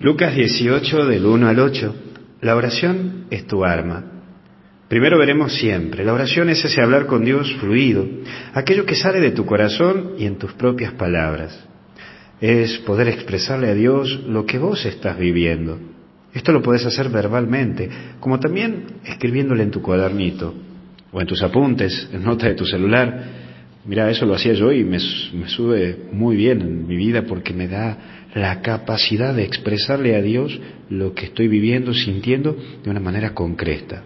Lucas 18 del 1 al 8. La oración es tu arma. Primero veremos siempre, la oración es ese hablar con Dios fluido, aquello que sale de tu corazón y en tus propias palabras. Es poder expresarle a Dios lo que vos estás viviendo. Esto lo puedes hacer verbalmente, como también escribiéndole en tu cuadernito o en tus apuntes, en nota de tu celular. Mira, eso lo hacía yo y me, sube muy bien en mi vida porque me da la capacidad de expresarle a Dios lo que estoy viviendo, sintiendo de una manera concreta.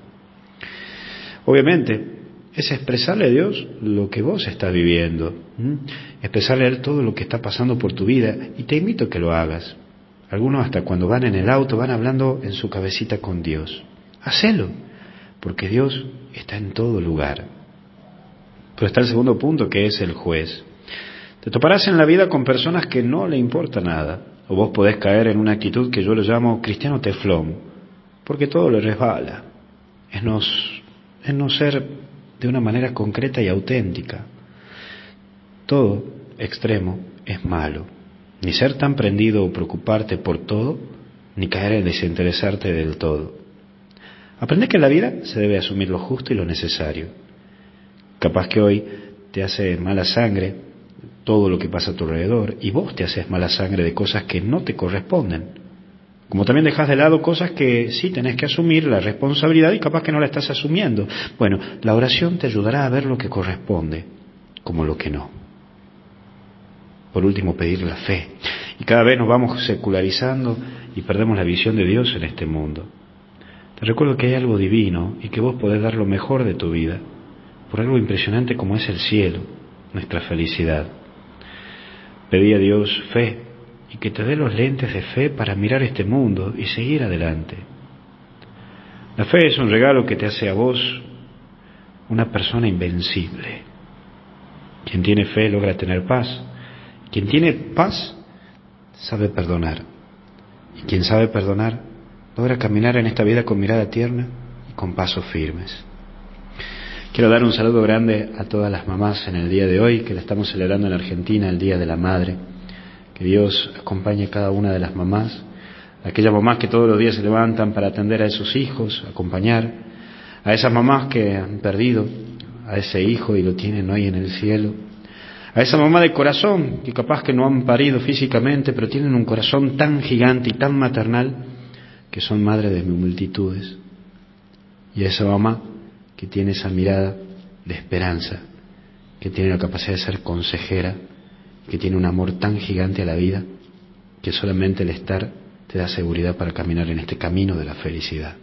Obviamente, es expresarle a Dios lo que vos estás viviendo, expresarle a Él todo lo que está pasando por tu vida y te invito a que lo hagas. Algunos hasta cuando van en el auto van hablando en su cabecita con Dios. Hacelo, porque Dios está en todo lugar. Pero está el segundo punto que es el juez. Te toparás en la vida con personas que no le importa nada, o vos podés caer en una actitud que yo le llamo cristiano teflón, porque todo le resbala. Es no, es no ser de una manera concreta y auténtica. Todo extremo es malo. Ni ser tan prendido o preocuparte por todo, ni caer en desinteresarte del todo. Aprende que en la vida se debe asumir lo justo y lo necesario. Capaz que hoy te hace mala sangre todo lo que pasa a tu alrededor y vos te haces mala sangre de cosas que no te corresponden. Como también dejas de lado cosas que sí tenés que asumir la responsabilidad y capaz que no la estás asumiendo. Bueno, la oración te ayudará a ver lo que corresponde como lo que no. Por último, pedir la fe. Y cada vez nos vamos secularizando y perdemos la visión de Dios en este mundo. Te recuerdo que hay algo divino y que vos podés dar lo mejor de tu vida por algo impresionante como es el cielo, nuestra felicidad. Pedí a Dios fe y que te dé los lentes de fe para mirar este mundo y seguir adelante. La fe es un regalo que te hace a vos una persona invencible. Quien tiene fe logra tener paz. Quien tiene paz sabe perdonar. Y quien sabe perdonar logra caminar en esta vida con mirada tierna y con pasos firmes. Quiero dar un saludo grande a todas las mamás en el día de hoy, que la estamos celebrando en Argentina, el Día de la Madre. Que Dios acompañe a cada una de las mamás, aquellas mamás que todos los días se levantan para atender a esos hijos, acompañar, a esas mamás que han perdido a ese hijo y lo tienen hoy en el cielo, a esa mamá de corazón que capaz que no han parido físicamente, pero tienen un corazón tan gigante y tan maternal que son madre de multitudes. Y a esa mamá que tiene esa mirada de esperanza, que tiene la capacidad de ser consejera, que tiene un amor tan gigante a la vida que solamente el estar te da seguridad para caminar en este camino de la felicidad.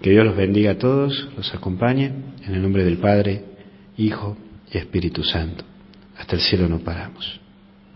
Que Dios los bendiga a todos, los acompañe, en el nombre del Padre, Hijo y Espíritu Santo. Hasta el cielo no paramos.